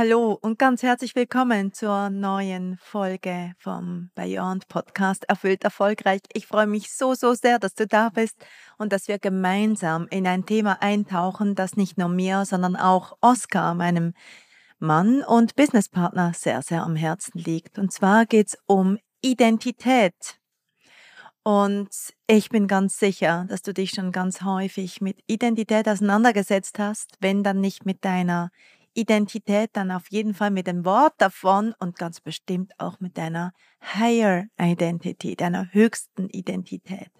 Hallo und ganz herzlich willkommen zur neuen Folge vom Beyond Podcast Erfüllt Erfolgreich. Ich freue mich so, so sehr, dass du da bist und dass wir gemeinsam in ein Thema eintauchen, das nicht nur mir, sondern auch Oscar, meinem Mann und Businesspartner, sehr, sehr am Herzen liegt. Und zwar geht es um Identität. Und ich bin ganz sicher, dass du dich schon ganz häufig mit Identität auseinandergesetzt hast, wenn dann nicht mit deiner Identität dann auf jeden Fall mit dem Wort davon und ganz bestimmt auch mit deiner Higher Identity, deiner höchsten Identität.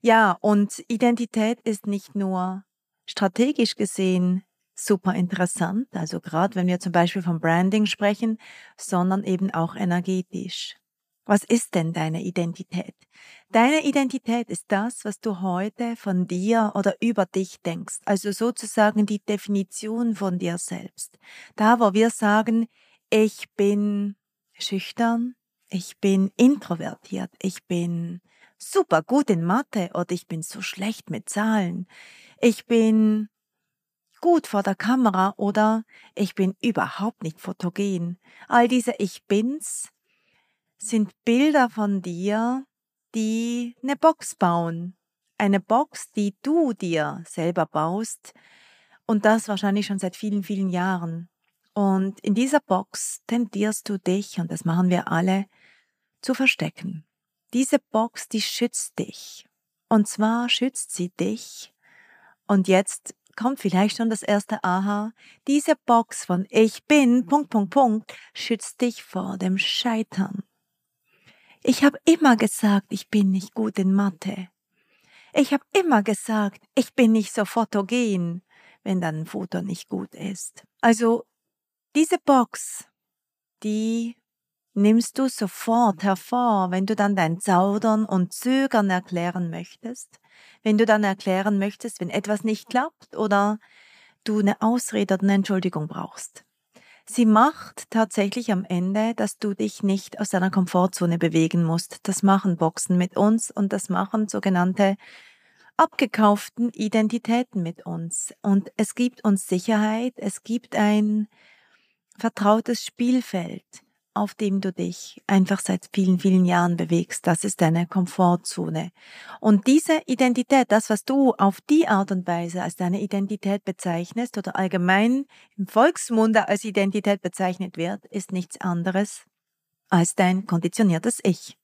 Ja, und Identität ist nicht nur strategisch gesehen super interessant, also gerade wenn wir zum Beispiel vom Branding sprechen, sondern eben auch energetisch. Was ist denn deine Identität? Deine Identität ist das, was du heute von dir oder über dich denkst, also sozusagen die Definition von dir selbst. Da, wo wir sagen, ich bin schüchtern, ich bin introvertiert, ich bin super gut in Mathe oder ich bin so schlecht mit Zahlen, ich bin gut vor der Kamera oder ich bin überhaupt nicht fotogen. All diese Ich bins sind Bilder von dir, die eine Box bauen. Eine Box, die du dir selber baust und das wahrscheinlich schon seit vielen, vielen Jahren. Und in dieser Box tendierst du dich, und das machen wir alle, zu verstecken. Diese Box, die schützt dich. Und zwar schützt sie dich. Und jetzt kommt vielleicht schon das erste Aha. Diese Box von Ich bin, Punkt, Punkt, Punkt, schützt dich vor dem Scheitern. Ich habe immer gesagt, ich bin nicht gut in Mathe. Ich habe immer gesagt, ich bin nicht so fotogen, wenn dann Foto nicht gut ist. Also diese Box, die nimmst du sofort hervor, wenn du dann dein Zaudern und Zögern erklären möchtest, wenn du dann erklären möchtest, wenn etwas nicht klappt oder du eine Ausrede oder eine Entschuldigung brauchst. Sie macht tatsächlich am Ende, dass du dich nicht aus deiner Komfortzone bewegen musst. Das machen Boxen mit uns und das machen sogenannte abgekauften Identitäten mit uns. Und es gibt uns Sicherheit, es gibt ein vertrautes Spielfeld auf dem du dich einfach seit vielen, vielen Jahren bewegst. Das ist deine Komfortzone. Und diese Identität, das, was du auf die Art und Weise als deine Identität bezeichnest oder allgemein im Volksmunde als Identität bezeichnet wird, ist nichts anderes als dein konditioniertes Ich.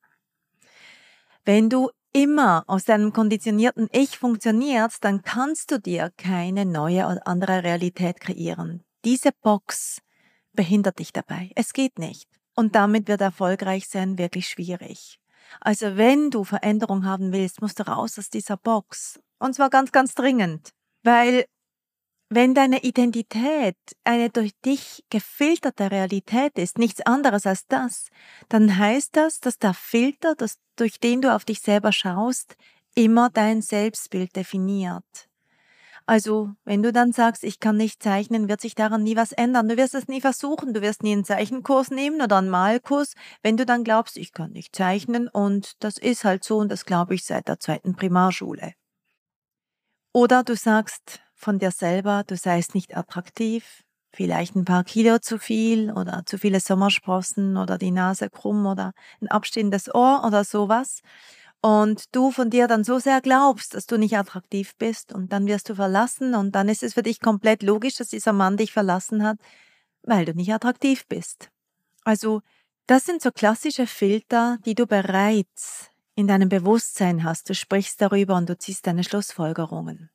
Wenn du immer aus deinem konditionierten Ich funktionierst, dann kannst du dir keine neue oder andere Realität kreieren. Diese Box behindert dich dabei. Es geht nicht. Und damit wird erfolgreich sein wirklich schwierig. Also wenn du Veränderung haben willst, musst du raus aus dieser Box. Und zwar ganz, ganz dringend. Weil wenn deine Identität eine durch dich gefilterte Realität ist, nichts anderes als das, dann heißt das, dass der Filter, durch den du auf dich selber schaust, immer dein Selbstbild definiert. Also, wenn du dann sagst, ich kann nicht zeichnen, wird sich daran nie was ändern. Du wirst es nie versuchen. Du wirst nie einen Zeichenkurs nehmen oder einen Malkurs, wenn du dann glaubst, ich kann nicht zeichnen und das ist halt so und das glaube ich seit der zweiten Primarschule. Oder du sagst von dir selber, du seist nicht attraktiv, vielleicht ein paar Kilo zu viel oder zu viele Sommersprossen oder die Nase krumm oder ein abstehendes Ohr oder sowas und du von dir dann so sehr glaubst, dass du nicht attraktiv bist und dann wirst du verlassen und dann ist es für dich komplett logisch, dass dieser Mann dich verlassen hat, weil du nicht attraktiv bist. Also, das sind so klassische Filter, die du bereits in deinem Bewusstsein hast. Du sprichst darüber und du ziehst deine Schlussfolgerungen.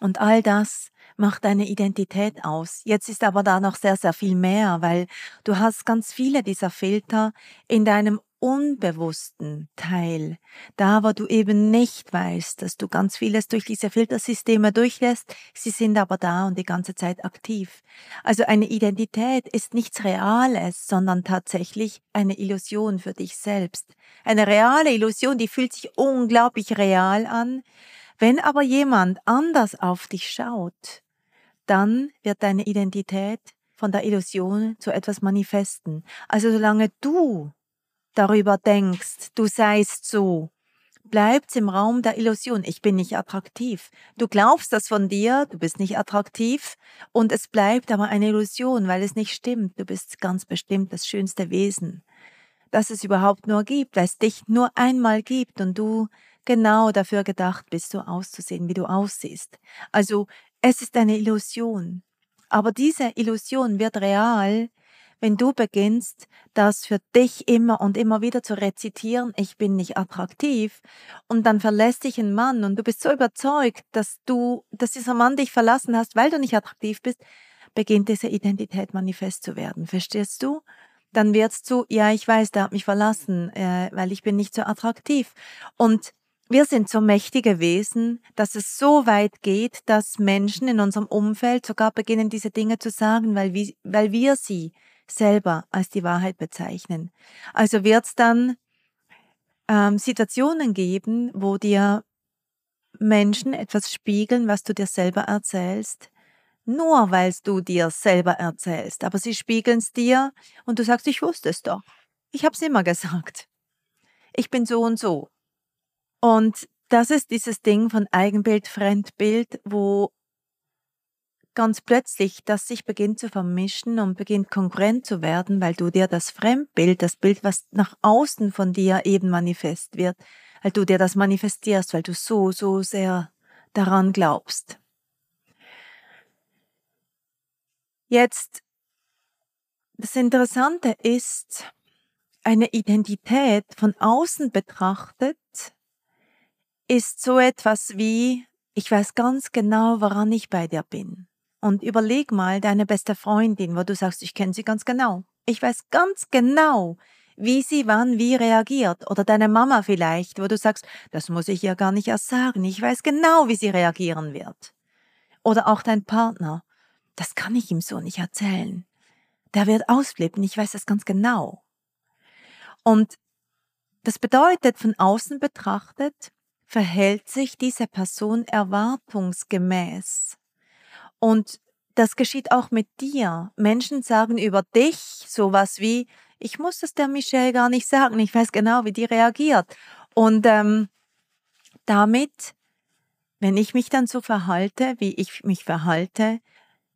Und all das macht deine Identität aus. Jetzt ist aber da noch sehr, sehr viel mehr, weil du hast ganz viele dieser Filter in deinem unbewussten Teil, da wo du eben nicht weißt, dass du ganz vieles durch diese Filtersysteme durchlässt, sie sind aber da und die ganze Zeit aktiv. Also eine Identität ist nichts Reales, sondern tatsächlich eine Illusion für dich selbst. Eine reale Illusion, die fühlt sich unglaublich real an. Wenn aber jemand anders auf dich schaut, dann wird deine Identität von der Illusion zu etwas manifesten. Also solange du darüber denkst, du seist so, bleibt's im Raum der Illusion. Ich bin nicht attraktiv. Du glaubst das von dir, du bist nicht attraktiv und es bleibt aber eine Illusion, weil es nicht stimmt. Du bist ganz bestimmt das schönste Wesen, das es überhaupt nur gibt, weil es dich nur einmal gibt und du genau dafür gedacht bist, so auszusehen, wie du aussiehst. Also es ist eine Illusion. Aber diese Illusion wird real, wenn du beginnst, das für dich immer und immer wieder zu rezitieren, ich bin nicht attraktiv, und dann verlässt dich ein Mann und du bist so überzeugt, dass du, dass dieser Mann dich verlassen hast, weil du nicht attraktiv bist, beginnt diese Identität manifest zu werden. Verstehst du? Dann wird's zu, ja, ich weiß, der hat mich verlassen, äh, weil ich bin nicht so attraktiv. Und wir sind so mächtige Wesen, dass es so weit geht, dass Menschen in unserem Umfeld sogar beginnen, diese Dinge zu sagen, weil wir, weil wir sie selber als die Wahrheit bezeichnen. Also wird es dann ähm, Situationen geben, wo dir Menschen etwas spiegeln, was du dir selber erzählst, nur weil du dir selber erzählst. Aber sie spiegeln es dir und du sagst, ich wusste es doch. Ich habe es immer gesagt. Ich bin so und so. Und das ist dieses Ding von Eigenbild, Fremdbild, wo ganz plötzlich das sich beginnt zu vermischen und beginnt konkurrent zu werden, weil du dir das Fremdbild, das Bild, was nach außen von dir eben manifest wird, weil du dir das manifestierst, weil du so, so sehr daran glaubst. Jetzt, das Interessante ist, eine Identität von außen betrachtet ist so etwas wie, ich weiß ganz genau, woran ich bei dir bin. Und überleg mal deine beste Freundin, wo du sagst, ich kenne sie ganz genau. Ich weiß ganz genau, wie sie wann wie reagiert. Oder deine Mama vielleicht, wo du sagst, das muss ich ihr gar nicht erst sagen. Ich weiß genau, wie sie reagieren wird. Oder auch dein Partner. Das kann ich ihm so nicht erzählen. Der wird ausflippen, ich weiß das ganz genau. Und das bedeutet, von außen betrachtet, verhält sich diese Person erwartungsgemäß. Und das geschieht auch mit dir. Menschen sagen über dich sowas wie, ich muss es der Michelle gar nicht sagen, ich weiß genau, wie die reagiert. Und ähm, damit, wenn ich mich dann so verhalte, wie ich mich verhalte,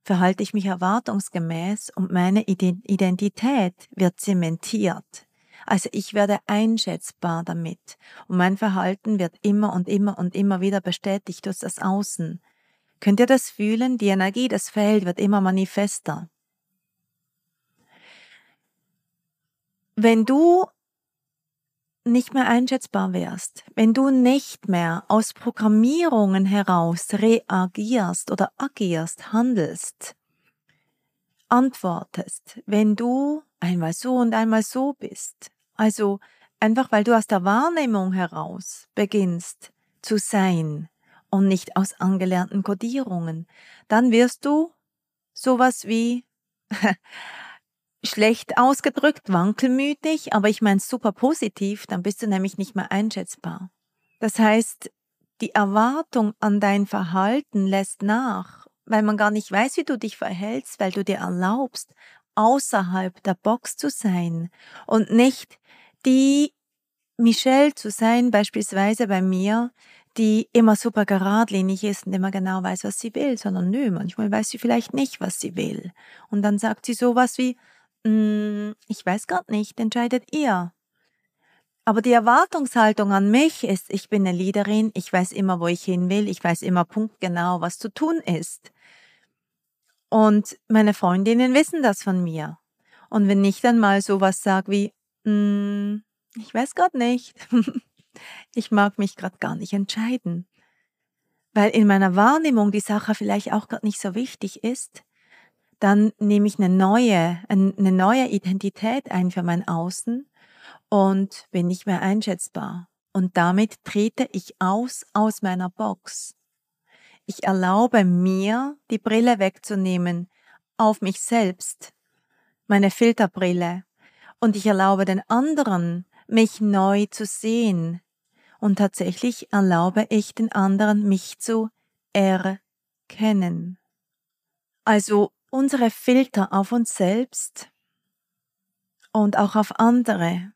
verhalte ich mich erwartungsgemäß und meine Identität wird zementiert. Also ich werde einschätzbar damit und mein Verhalten wird immer und immer und immer wieder bestätigt durch das Außen. Könnt ihr das fühlen? Die Energie, das Feld wird immer manifester. Wenn du nicht mehr einschätzbar wärst, wenn du nicht mehr aus Programmierungen heraus reagierst oder agierst, handelst, antwortest, wenn du einmal so und einmal so bist, also einfach weil du aus der Wahrnehmung heraus beginnst zu sein, und nicht aus angelernten Kodierungen. Dann wirst du sowas wie schlecht ausgedrückt, wankelmütig, aber ich meine super positiv, dann bist du nämlich nicht mehr einschätzbar. Das heißt, die Erwartung an dein Verhalten lässt nach, weil man gar nicht weiß, wie du dich verhältst, weil du dir erlaubst, außerhalb der Box zu sein und nicht die Michelle zu sein, beispielsweise bei mir, die immer super geradlinig ist und immer genau weiß, was sie will, sondern nö, manchmal weiß sie vielleicht nicht, was sie will. Und dann sagt sie sowas wie, mm, ich weiß gerade nicht, entscheidet ihr. Aber die Erwartungshaltung an mich ist, ich bin eine Leaderin, ich weiß immer, wo ich hin will, ich weiß immer punktgenau, was zu tun ist. Und meine Freundinnen wissen das von mir. Und wenn ich dann mal sowas sage wie, mm, ich weiß gerade nicht, ich mag mich gerade gar nicht entscheiden, weil in meiner Wahrnehmung die Sache vielleicht auch gerade nicht so wichtig ist, dann nehme ich eine neue, eine neue Identität ein für mein Außen und bin nicht mehr einschätzbar. Und damit trete ich aus aus meiner Box. Ich erlaube mir, die Brille wegzunehmen auf mich selbst, meine Filterbrille, und ich erlaube den anderen, mich neu zu sehen. Und tatsächlich erlaube ich den anderen, mich zu erkennen. Also unsere Filter auf uns selbst und auch auf andere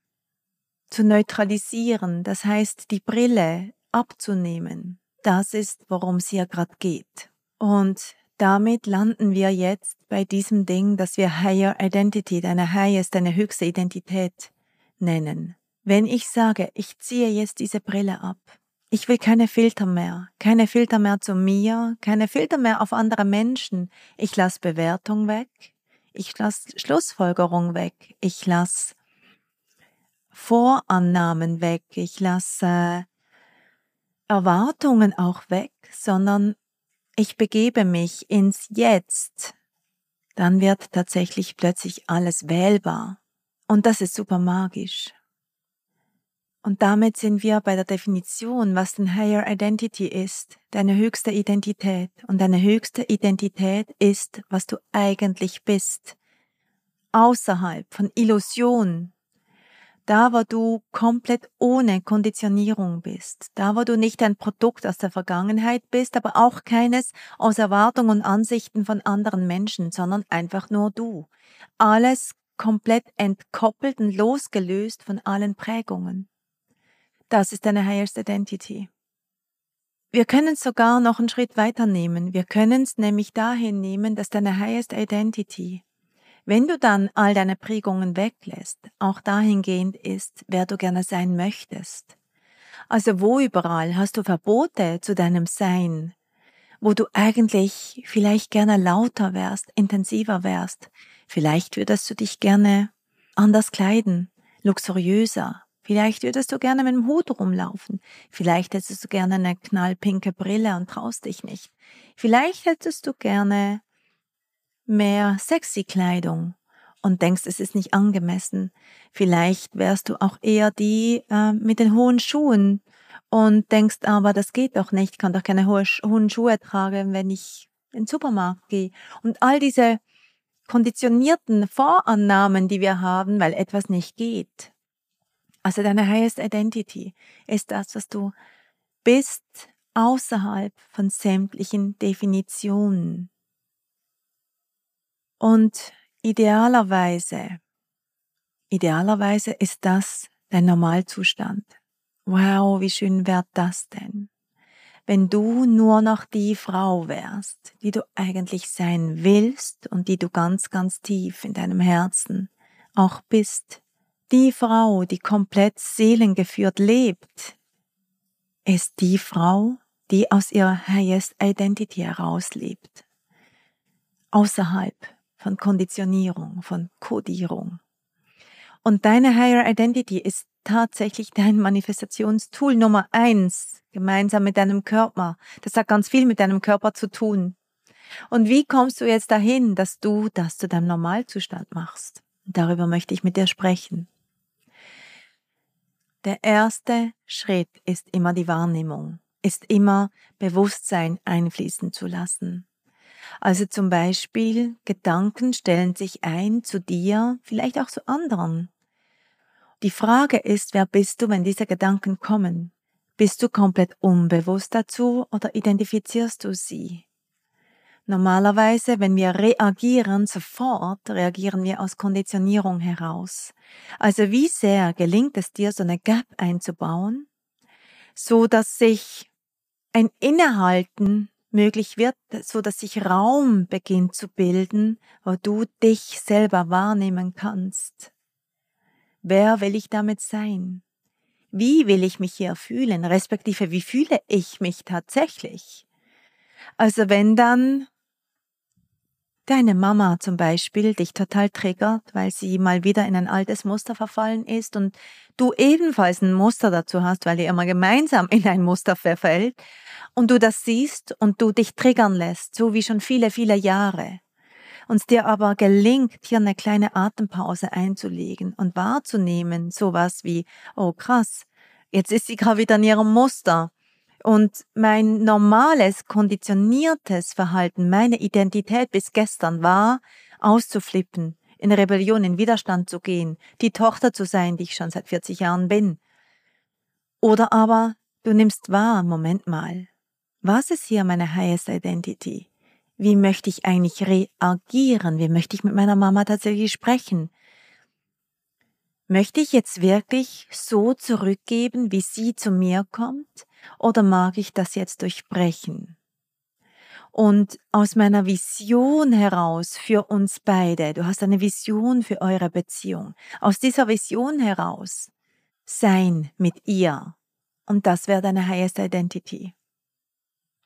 zu neutralisieren, das heißt die Brille abzunehmen. Das ist, worum es hier gerade geht. Und damit landen wir jetzt bei diesem Ding, das wir Higher Identity, deine Highest, deine höchste Identität nennen. Wenn ich sage, ich ziehe jetzt diese Brille ab, ich will keine Filter mehr, keine Filter mehr zu mir, keine Filter mehr auf andere Menschen, ich lasse Bewertung weg, ich lasse Schlussfolgerung weg, ich lasse Vorannahmen weg, ich lasse Erwartungen auch weg, sondern ich begebe mich ins Jetzt, dann wird tatsächlich plötzlich alles wählbar. Und das ist super magisch. Und damit sind wir bei der Definition, was denn Higher Identity ist, deine höchste Identität. Und deine höchste Identität ist, was du eigentlich bist. Außerhalb von Illusion, da wo du komplett ohne Konditionierung bist, da wo du nicht ein Produkt aus der Vergangenheit bist, aber auch keines aus Erwartungen und Ansichten von anderen Menschen, sondern einfach nur du. Alles komplett entkoppelt und losgelöst von allen Prägungen. Das ist deine Highest Identity. Wir können es sogar noch einen Schritt weiter nehmen. Wir können es nämlich dahin nehmen, dass deine Highest Identity wenn du dann all deine Prägungen weglässt, auch dahingehend ist, wer du gerne sein möchtest. Also wo überall hast du Verbote zu deinem Sein, wo du eigentlich vielleicht gerne lauter wärst, intensiver wärst. Vielleicht würdest du dich gerne anders kleiden, luxuriöser. Vielleicht würdest du gerne mit dem Hut rumlaufen. Vielleicht hättest du gerne eine knallpinke Brille und traust dich nicht. Vielleicht hättest du gerne mehr sexy Kleidung und denkst, es ist nicht angemessen. Vielleicht wärst du auch eher die äh, mit den hohen Schuhen und denkst aber, das geht doch nicht, kann doch keine hohen Schuhe tragen, wenn ich in den Supermarkt gehe. Und all diese konditionierten Vorannahmen, die wir haben, weil etwas nicht geht. Also deine highest identity ist das, was du bist außerhalb von sämtlichen Definitionen. Und idealerweise, idealerweise ist das dein Normalzustand. Wow, wie schön wäre das denn? Wenn du nur noch die Frau wärst, die du eigentlich sein willst und die du ganz, ganz tief in deinem Herzen auch bist. Die Frau, die komplett seelengeführt lebt, ist die Frau, die aus ihrer Highest Identity herauslebt. Außerhalb von Konditionierung, von Kodierung. Und deine Higher Identity ist tatsächlich dein Manifestationstool Nummer eins, gemeinsam mit deinem Körper. Das hat ganz viel mit deinem Körper zu tun. Und wie kommst du jetzt dahin, dass du das zu deinem Normalzustand machst? Darüber möchte ich mit dir sprechen. Der erste Schritt ist immer die Wahrnehmung, ist immer Bewusstsein einfließen zu lassen. Also zum Beispiel Gedanken stellen sich ein zu dir, vielleicht auch zu anderen. Die Frage ist, wer bist du, wenn diese Gedanken kommen? Bist du komplett unbewusst dazu oder identifizierst du sie? Normalerweise, wenn wir reagieren, sofort reagieren wir aus Konditionierung heraus. Also wie sehr gelingt es dir, so eine Gap einzubauen, so dass sich ein Innehalten möglich wird, so dass sich Raum beginnt zu bilden, wo du dich selber wahrnehmen kannst. Wer will ich damit sein? Wie will ich mich hier fühlen, respektive wie fühle ich mich tatsächlich? Also wenn dann deine Mama zum Beispiel dich total triggert, weil sie mal wieder in ein altes Muster verfallen ist und du ebenfalls ein Muster dazu hast, weil ihr immer gemeinsam in ein Muster verfällt und du das siehst und du dich triggern lässt, so wie schon viele, viele Jahre. Uns dir aber gelingt, hier eine kleine Atempause einzulegen und wahrzunehmen, sowas wie, oh krass, jetzt ist sie gerade wieder in ihrem Muster und mein normales, konditioniertes Verhalten, meine Identität bis gestern war, auszuflippen, in Rebellion, in Widerstand zu gehen, die Tochter zu sein, die ich schon seit 40 Jahren bin. Oder aber du nimmst wahr, Moment mal, was ist hier meine highest identity? Wie möchte ich eigentlich reagieren? Wie möchte ich mit meiner Mama tatsächlich sprechen? Möchte ich jetzt wirklich so zurückgeben, wie sie zu mir kommt? Oder mag ich das jetzt durchbrechen? Und aus meiner Vision heraus für uns beide, du hast eine Vision für eure Beziehung, aus dieser Vision heraus sein mit ihr. Und das wäre deine highest identity.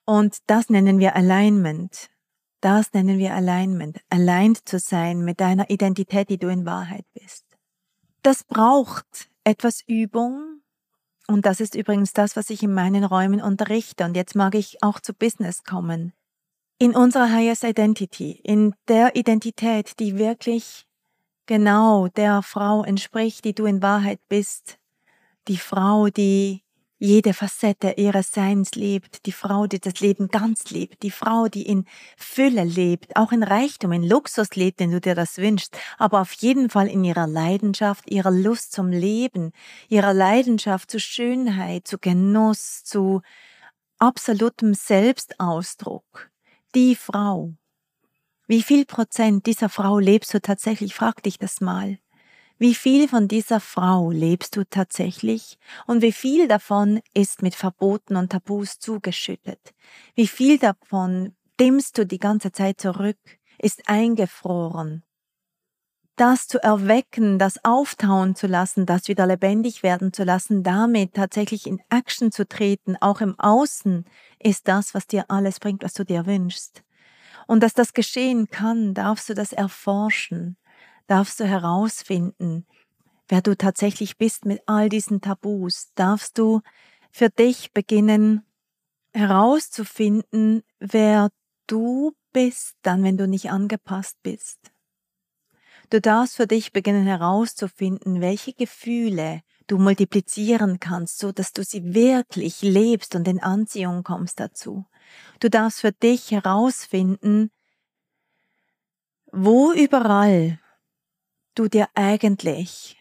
Und das nennen wir Alignment. Das nennen wir Alignment. Aligned zu sein mit deiner Identität, die du in Wahrheit bist. Das braucht etwas Übung. Und das ist übrigens das, was ich in meinen Räumen unterrichte. Und jetzt mag ich auch zu Business kommen. In unserer Highest Identity, in der Identität, die wirklich genau der Frau entspricht, die du in Wahrheit bist. Die Frau, die jede Facette ihres Seins lebt, die Frau, die das Leben ganz lebt, die Frau, die in Fülle lebt, auch in Reichtum, in Luxus lebt, wenn du dir das wünschst, aber auf jeden Fall in ihrer Leidenschaft, ihrer Lust zum Leben, ihrer Leidenschaft zu Schönheit, zu Genuss, zu absolutem Selbstausdruck. Die Frau. Wie viel Prozent dieser Frau lebst du tatsächlich? Frag dich das mal. Wie viel von dieser Frau lebst du tatsächlich und wie viel davon ist mit Verboten und Tabus zugeschüttet? Wie viel davon dimmst du die ganze Zeit zurück, ist eingefroren? Das zu erwecken, das auftauen zu lassen, das wieder lebendig werden zu lassen, damit tatsächlich in Action zu treten, auch im Außen, ist das, was dir alles bringt, was du dir wünschst. Und dass das geschehen kann, darfst du das erforschen darfst du herausfinden, wer du tatsächlich bist mit all diesen Tabus, darfst du für dich beginnen herauszufinden, wer du bist, dann wenn du nicht angepasst bist. Du darfst für dich beginnen herauszufinden, welche Gefühle du multiplizieren kannst, so dass du sie wirklich lebst und in Anziehung kommst dazu. Du darfst für dich herausfinden, wo überall du dir eigentlich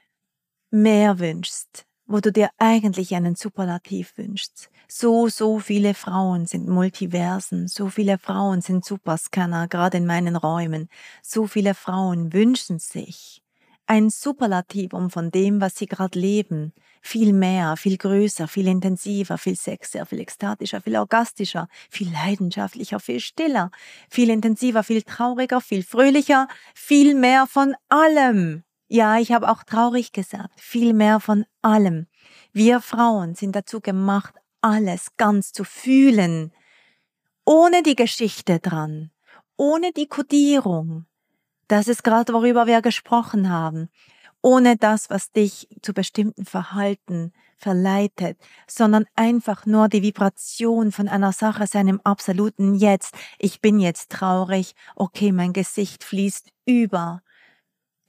mehr wünschst, wo du dir eigentlich einen Superlativ wünschst. So, so viele Frauen sind Multiversen, so viele Frauen sind Superscanner, gerade in meinen Räumen. So viele Frauen wünschen sich ein Superlativum von dem, was sie gerade leben. Viel mehr, viel größer, viel intensiver, viel sexier, viel ekstatischer, viel orgastischer, viel leidenschaftlicher, viel stiller, viel intensiver, viel trauriger, viel fröhlicher, viel mehr von allem. Ja, ich habe auch traurig gesagt, viel mehr von allem. Wir Frauen sind dazu gemacht, alles ganz zu fühlen, ohne die Geschichte dran, ohne die Kodierung, das ist gerade, worüber wir gesprochen haben. Ohne das, was dich zu bestimmten Verhalten verleitet, sondern einfach nur die Vibration von einer Sache, seinem absoluten Jetzt. Ich bin jetzt traurig. Okay, mein Gesicht fließt über.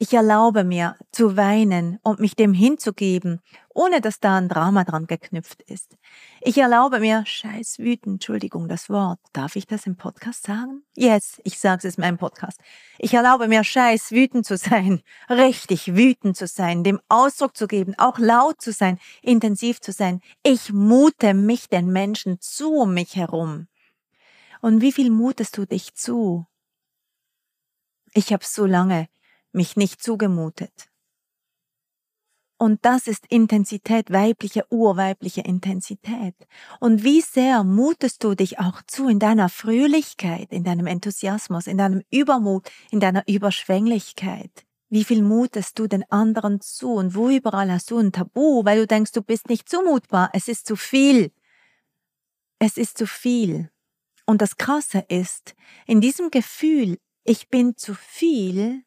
Ich erlaube mir zu weinen und mich dem hinzugeben, ohne dass da ein Drama dran geknüpft ist. Ich erlaube mir, scheiß wütend, Entschuldigung, das Wort. Darf ich das im Podcast sagen? Yes, ich sage es in meinem Podcast. Ich erlaube mir, scheiß wütend zu sein, richtig wütend zu sein, dem Ausdruck zu geben, auch laut zu sein, intensiv zu sein. Ich mute mich den Menschen zu um mich herum. Und wie viel mutest du dich zu? Ich habe so lange mich nicht zugemutet. Und das ist Intensität, weibliche, urweibliche Intensität. Und wie sehr mutest du dich auch zu in deiner Fröhlichkeit, in deinem Enthusiasmus, in deinem Übermut, in deiner Überschwänglichkeit? Wie viel mutest du den anderen zu und wo überall hast du ein Tabu, weil du denkst, du bist nicht zumutbar, es ist zu viel. Es ist zu viel. Und das Krasse ist, in diesem Gefühl ich bin zu viel,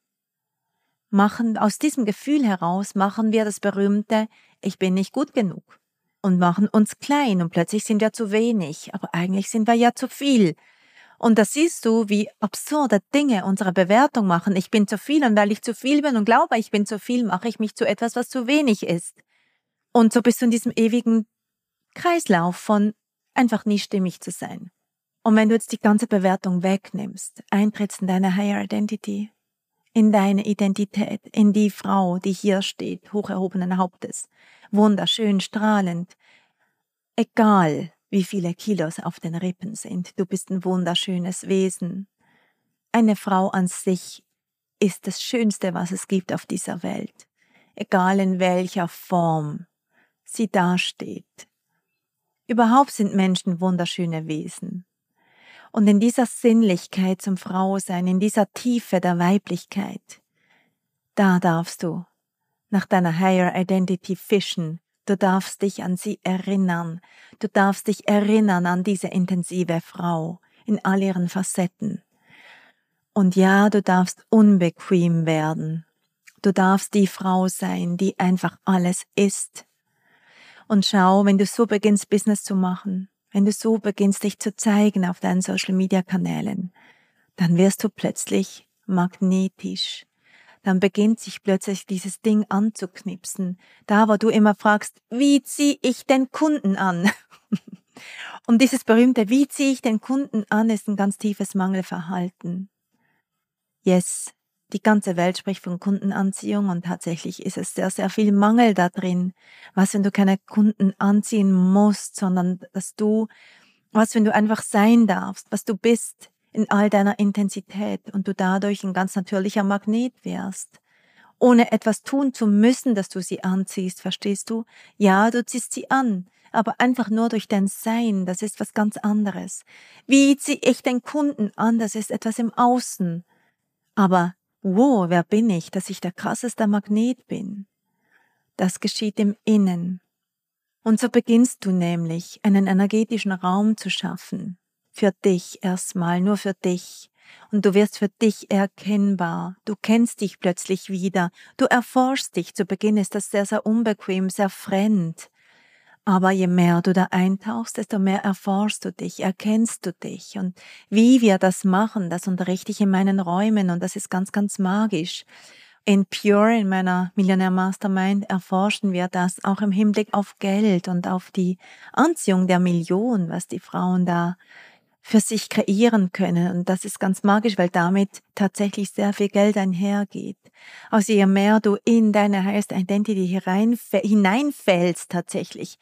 machen, aus diesem Gefühl heraus machen wir das berühmte, ich bin nicht gut genug und machen uns klein und plötzlich sind wir zu wenig, aber eigentlich sind wir ja zu viel. Und da siehst du, wie absurde Dinge unsere Bewertung machen. Ich bin zu viel und weil ich zu viel bin und glaube, ich bin zu viel, mache ich mich zu etwas, was zu wenig ist. Und so bist du in diesem ewigen Kreislauf von einfach nie stimmig zu sein. Und wenn du jetzt die ganze Bewertung wegnimmst, eintrittst in deine Higher Identity, in deine Identität, in die Frau, die hier steht, hoch erhobenen Hauptes, wunderschön, strahlend, egal wie viele Kilos auf den Rippen sind, du bist ein wunderschönes Wesen. Eine Frau an sich ist das Schönste, was es gibt auf dieser Welt, egal in welcher Form sie dasteht. Überhaupt sind Menschen wunderschöne Wesen. Und in dieser Sinnlichkeit zum Frausein, in dieser Tiefe der Weiblichkeit, da darfst du nach deiner Higher Identity fischen. Du darfst dich an sie erinnern. Du darfst dich erinnern an diese intensive Frau in all ihren Facetten. Und ja, du darfst unbequem werden. Du darfst die Frau sein, die einfach alles ist. Und schau, wenn du so beginnst, Business zu machen, wenn du so beginnst, dich zu zeigen auf deinen Social-Media-Kanälen, dann wirst du plötzlich magnetisch. Dann beginnt sich plötzlich dieses Ding anzuknipsen. Da, wo du immer fragst, wie ziehe ich den Kunden an? Und dieses berühmte, wie ziehe ich den Kunden an, ist ein ganz tiefes Mangelverhalten. Yes, die ganze Welt spricht von Kundenanziehung und tatsächlich ist es sehr, sehr viel Mangel da drin. Was, wenn du keine Kunden anziehen musst, sondern dass du, was, wenn du einfach sein darfst, was du bist in all deiner Intensität und du dadurch ein ganz natürlicher Magnet wärst. Ohne etwas tun zu müssen, dass du sie anziehst, verstehst du? Ja, du ziehst sie an, aber einfach nur durch dein Sein, das ist was ganz anderes. Wie ziehe ich den Kunden an, das ist etwas im Außen. Aber wow, wer bin ich, dass ich der krasseste Magnet bin? Das geschieht im Innen. Und so beginnst du nämlich, einen energetischen Raum zu schaffen. Für dich erstmal, nur für dich. Und du wirst für dich erkennbar. Du kennst dich plötzlich wieder. Du erforschst dich. Zu Beginn ist das sehr, sehr unbequem, sehr fremd. Aber je mehr du da eintauchst, desto mehr erforschst du dich, erkennst du dich. Und wie wir das machen, das unterrichte ich in meinen Räumen und das ist ganz, ganz magisch. In Pure, in meiner Millionär Mastermind, erforschen wir das auch im Hinblick auf Geld und auf die Anziehung der Million, was die Frauen da für sich kreieren können. Und das ist ganz magisch, weil damit tatsächlich sehr viel Geld einhergeht. Also je mehr du in deine Highest Identity hineinfällst tatsächlich,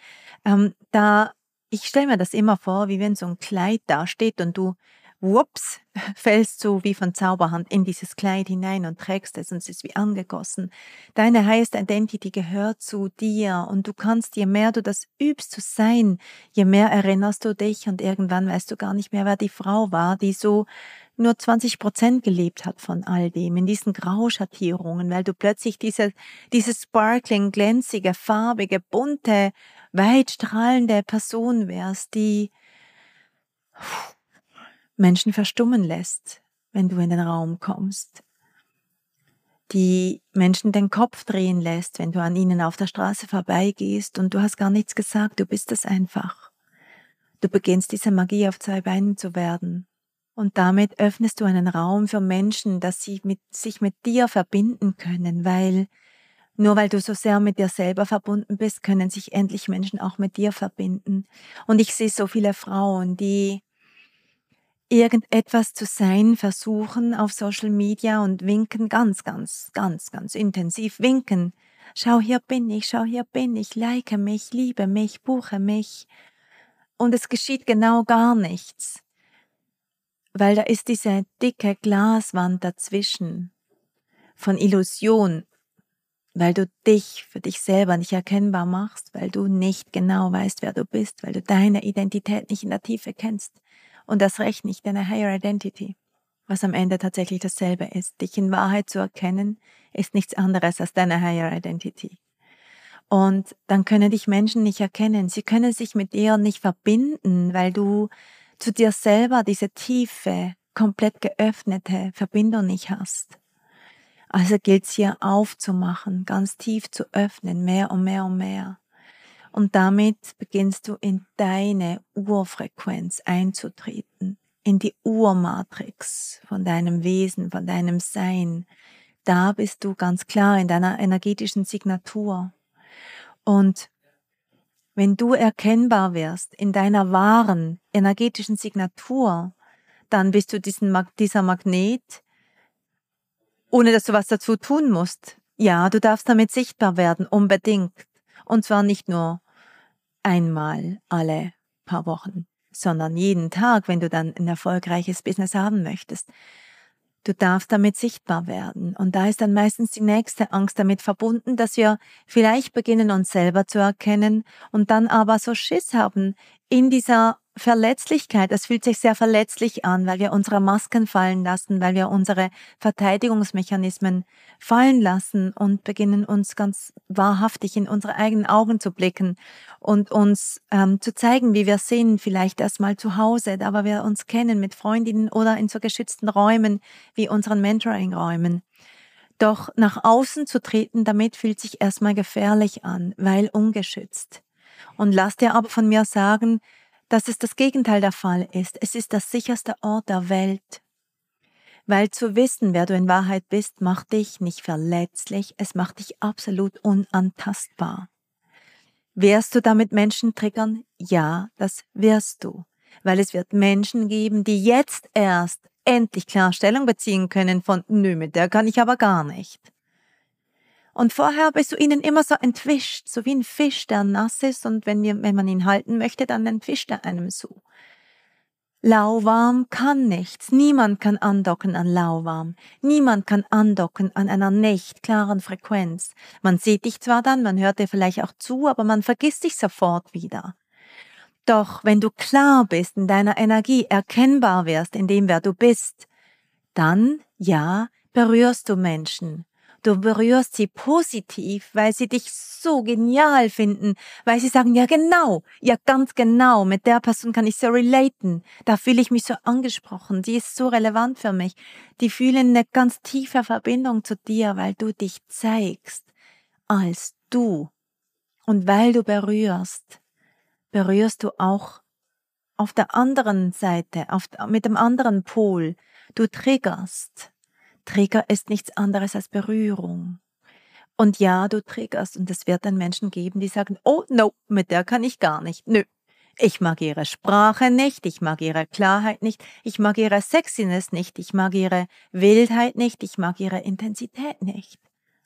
ähm, da, ich stelle mir das immer vor, wie wenn so ein Kleid da steht und du whoops, fällst du wie von Zauberhand in dieses Kleid hinein und trägst es und es ist wie angegossen. Deine Highest Identity gehört zu dir und du kannst, je mehr du das übst zu sein, je mehr erinnerst du dich und irgendwann weißt du gar nicht mehr, wer die Frau war, die so nur 20 Prozent gelebt hat von all dem, in diesen Grauschattierungen, weil du plötzlich diese, diese sparkling, glänzige, farbige, bunte, weit strahlende Person wärst, die Menschen verstummen lässt, wenn du in den Raum kommst, die Menschen den Kopf drehen lässt, wenn du an ihnen auf der Straße vorbeigehst und du hast gar nichts gesagt, du bist es einfach. Du beginnst diese Magie auf zwei Beinen zu werden. Und damit öffnest du einen Raum für Menschen, dass sie mit, sich mit dir verbinden können, weil nur weil du so sehr mit dir selber verbunden bist, können sich endlich Menschen auch mit dir verbinden. Und ich sehe so viele Frauen, die irgendetwas zu sein versuchen auf Social Media und winken ganz, ganz, ganz, ganz intensiv winken. Schau, hier bin ich, schau, hier bin ich, like mich, liebe mich, buche mich. Und es geschieht genau gar nichts, weil da ist diese dicke Glaswand dazwischen von Illusion, weil du dich für dich selber nicht erkennbar machst, weil du nicht genau weißt, wer du bist, weil du deine Identität nicht in der Tiefe kennst und das Recht nicht deine Higher Identity, was am Ende tatsächlich dasselbe ist. Dich in Wahrheit zu erkennen, ist nichts anderes als deine Higher Identity. Und dann können dich Menschen nicht erkennen. Sie können sich mit dir nicht verbinden, weil du zu dir selber diese tiefe komplett geöffnete Verbindung nicht hast. Also gilt es hier aufzumachen, ganz tief zu öffnen, mehr und mehr und mehr. Und damit beginnst du in deine Urfrequenz einzutreten, in die Urmatrix von deinem Wesen, von deinem Sein. Da bist du ganz klar in deiner energetischen Signatur. Und wenn du erkennbar wirst in deiner wahren energetischen Signatur, dann bist du diesen, dieser Magnet, ohne dass du was dazu tun musst. Ja, du darfst damit sichtbar werden, unbedingt. Und zwar nicht nur einmal alle paar Wochen, sondern jeden Tag, wenn du dann ein erfolgreiches Business haben möchtest. Du darfst damit sichtbar werden. Und da ist dann meistens die nächste Angst damit verbunden, dass wir vielleicht beginnen, uns selber zu erkennen und dann aber so Schiss haben, in dieser Verletzlichkeit, das fühlt sich sehr verletzlich an, weil wir unsere Masken fallen lassen, weil wir unsere Verteidigungsmechanismen fallen lassen und beginnen uns ganz wahrhaftig in unsere eigenen Augen zu blicken und uns ähm, zu zeigen, wie wir sind, vielleicht erstmal zu Hause, da wir uns kennen mit Freundinnen oder in so geschützten Räumen wie unseren Mentoring-Räumen. Doch nach außen zu treten, damit fühlt sich erstmal gefährlich an, weil ungeschützt. Und lass dir aber von mir sagen, dass es das Gegenteil der Fall ist. Es ist das sicherste Ort der Welt. Weil zu wissen, wer du in Wahrheit bist, macht dich nicht verletzlich, es macht dich absolut unantastbar. Wirst du damit Menschen triggern? Ja, das wirst du. Weil es wird Menschen geben, die jetzt erst endlich Klarstellung beziehen können von, nö, mit der kann ich aber gar nicht. Und vorher bist du ihnen immer so entwischt, so wie ein Fisch, der nass ist und wenn, wir, wenn man ihn halten möchte, dann entwischt er einem so. Lauwarm kann nichts. Niemand kann andocken an lauwarm. Niemand kann andocken an einer nicht klaren Frequenz. Man sieht dich zwar dann, man hört dir vielleicht auch zu, aber man vergisst dich sofort wieder. Doch wenn du klar bist in deiner Energie, erkennbar wirst in dem, wer du bist, dann, ja, berührst du Menschen. Du berührst sie positiv, weil sie dich so genial finden, weil sie sagen, ja genau, ja ganz genau, mit der Person kann ich so relaten, da fühle ich mich so angesprochen, die ist so relevant für mich, die fühlen eine ganz tiefe Verbindung zu dir, weil du dich zeigst als du. Und weil du berührst, berührst du auch auf der anderen Seite, auf, mit dem anderen Pol, du triggerst Trigger ist nichts anderes als Berührung. Und ja, du triggerst und es wird dann Menschen geben, die sagen, oh no, mit der kann ich gar nicht. Nö. Ich mag ihre Sprache nicht, ich mag ihre Klarheit nicht, ich mag ihre Sexiness nicht, ich mag ihre Wildheit nicht, ich mag ihre Intensität nicht.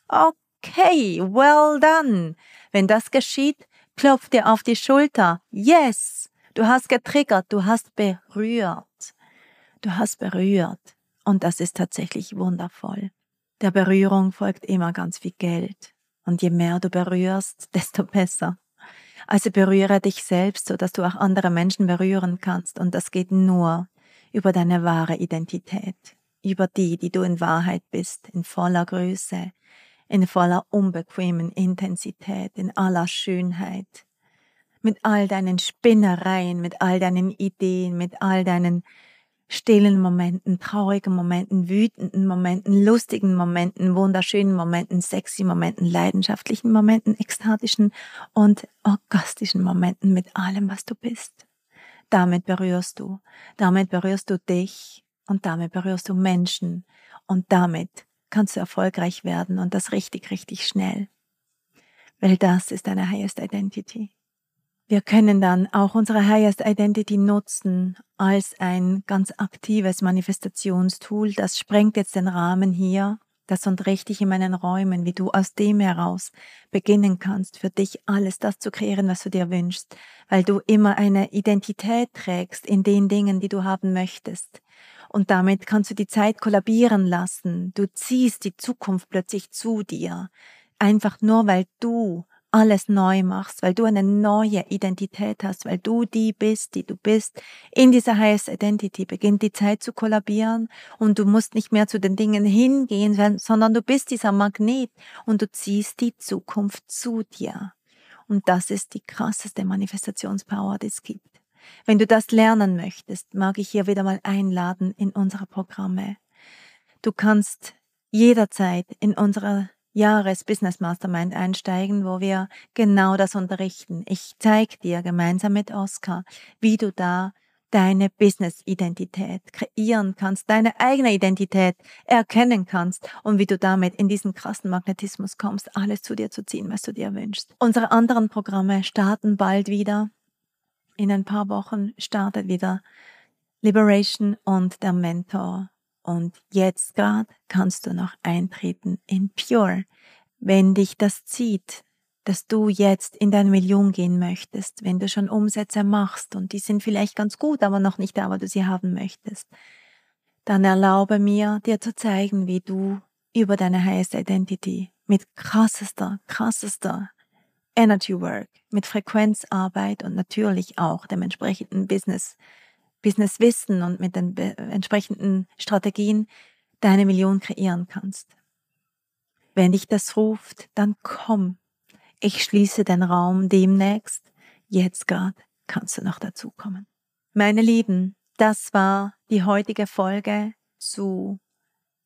Okay, well done. Wenn das geschieht, klopf dir auf die Schulter. Yes, du hast getriggert, du hast berührt. Du hast berührt. Und das ist tatsächlich wundervoll. Der Berührung folgt immer ganz viel Geld. Und je mehr du berührst, desto besser. Also berühre dich selbst, so dass du auch andere Menschen berühren kannst. Und das geht nur über deine wahre Identität. Über die, die du in Wahrheit bist, in voller Größe, in voller unbequemen Intensität, in aller Schönheit. Mit all deinen Spinnereien, mit all deinen Ideen, mit all deinen stillen Momenten, traurigen Momenten, wütenden Momenten, lustigen Momenten, wunderschönen Momenten, sexy Momenten, leidenschaftlichen Momenten, ekstatischen und orgastischen Momenten mit allem, was du bist. Damit berührst du, damit berührst du dich und damit berührst du Menschen und damit kannst du erfolgreich werden und das richtig, richtig schnell. Weil das ist deine highest identity. Wir können dann auch unsere Highest Identity nutzen als ein ganz aktives Manifestationstool. Das sprengt jetzt den Rahmen hier. Das unterrichte ich in meinen Räumen, wie du aus dem heraus beginnen kannst, für dich alles das zu kreieren, was du dir wünschst, weil du immer eine Identität trägst in den Dingen, die du haben möchtest. Und damit kannst du die Zeit kollabieren lassen. Du ziehst die Zukunft plötzlich zu dir. Einfach nur, weil du alles neu machst, weil du eine neue Identität hast, weil du die bist, die du bist. In dieser Highest Identity beginnt die Zeit zu kollabieren und du musst nicht mehr zu den Dingen hingehen, sondern du bist dieser Magnet und du ziehst die Zukunft zu dir. Und das ist die krasseste Manifestationspower, die es gibt. Wenn du das lernen möchtest, mag ich hier wieder mal einladen in unsere Programme. Du kannst jederzeit in unsere Jahres-Business Mastermind einsteigen, wo wir genau das unterrichten. Ich zeige dir gemeinsam mit Oskar, wie du da deine Business-Identität kreieren kannst, deine eigene Identität erkennen kannst und wie du damit in diesen krassen Magnetismus kommst, alles zu dir zu ziehen, was du dir wünschst. Unsere anderen Programme starten bald wieder. In ein paar Wochen startet wieder Liberation und der Mentor. Und jetzt gerade kannst du noch eintreten in Pure. Wenn dich das zieht, dass du jetzt in deine Million gehen möchtest, wenn du schon Umsätze machst und die sind vielleicht ganz gut, aber noch nicht da, wo du sie haben möchtest, dann erlaube mir, dir zu zeigen, wie du über deine Highest Identity mit krassester, krassester Energy Work, mit Frequenzarbeit und natürlich auch dem entsprechenden Business, Business Wissen und mit den entsprechenden Strategien deine Million kreieren kannst. Wenn dich das ruft, dann komm ich schließe den Raum demnächst. Jetzt gerade kannst du noch dazukommen. Meine Lieben, das war die heutige Folge zu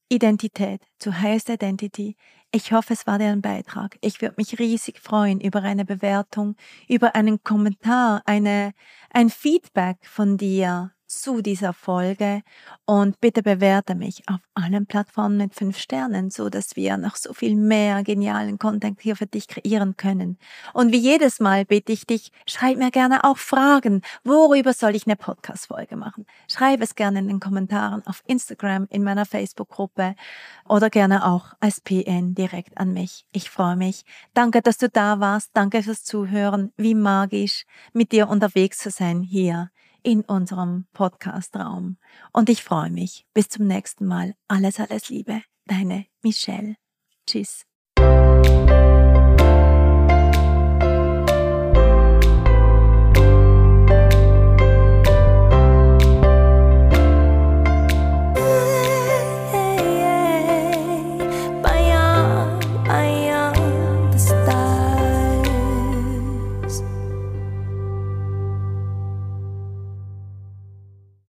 Identität, zu Highest Identity. Ich hoffe, es war dir ein Beitrag. Ich würde mich riesig freuen über eine Bewertung, über einen Kommentar, eine, ein Feedback von dir zu dieser Folge und bitte bewerte mich auf allen Plattformen mit fünf Sternen, so dass wir noch so viel mehr genialen Content hier für dich kreieren können. Und wie jedes Mal bitte ich dich, schreib mir gerne auch Fragen. Worüber soll ich eine Podcast-Folge machen? Schreib es gerne in den Kommentaren auf Instagram, in meiner Facebook-Gruppe oder gerne auch als PN direkt an mich. Ich freue mich. Danke, dass du da warst. Danke fürs Zuhören. Wie magisch, mit dir unterwegs zu sein hier in unserem Podcast-Raum. Und ich freue mich. Bis zum nächsten Mal. Alles, alles Liebe. Deine Michelle. Tschüss.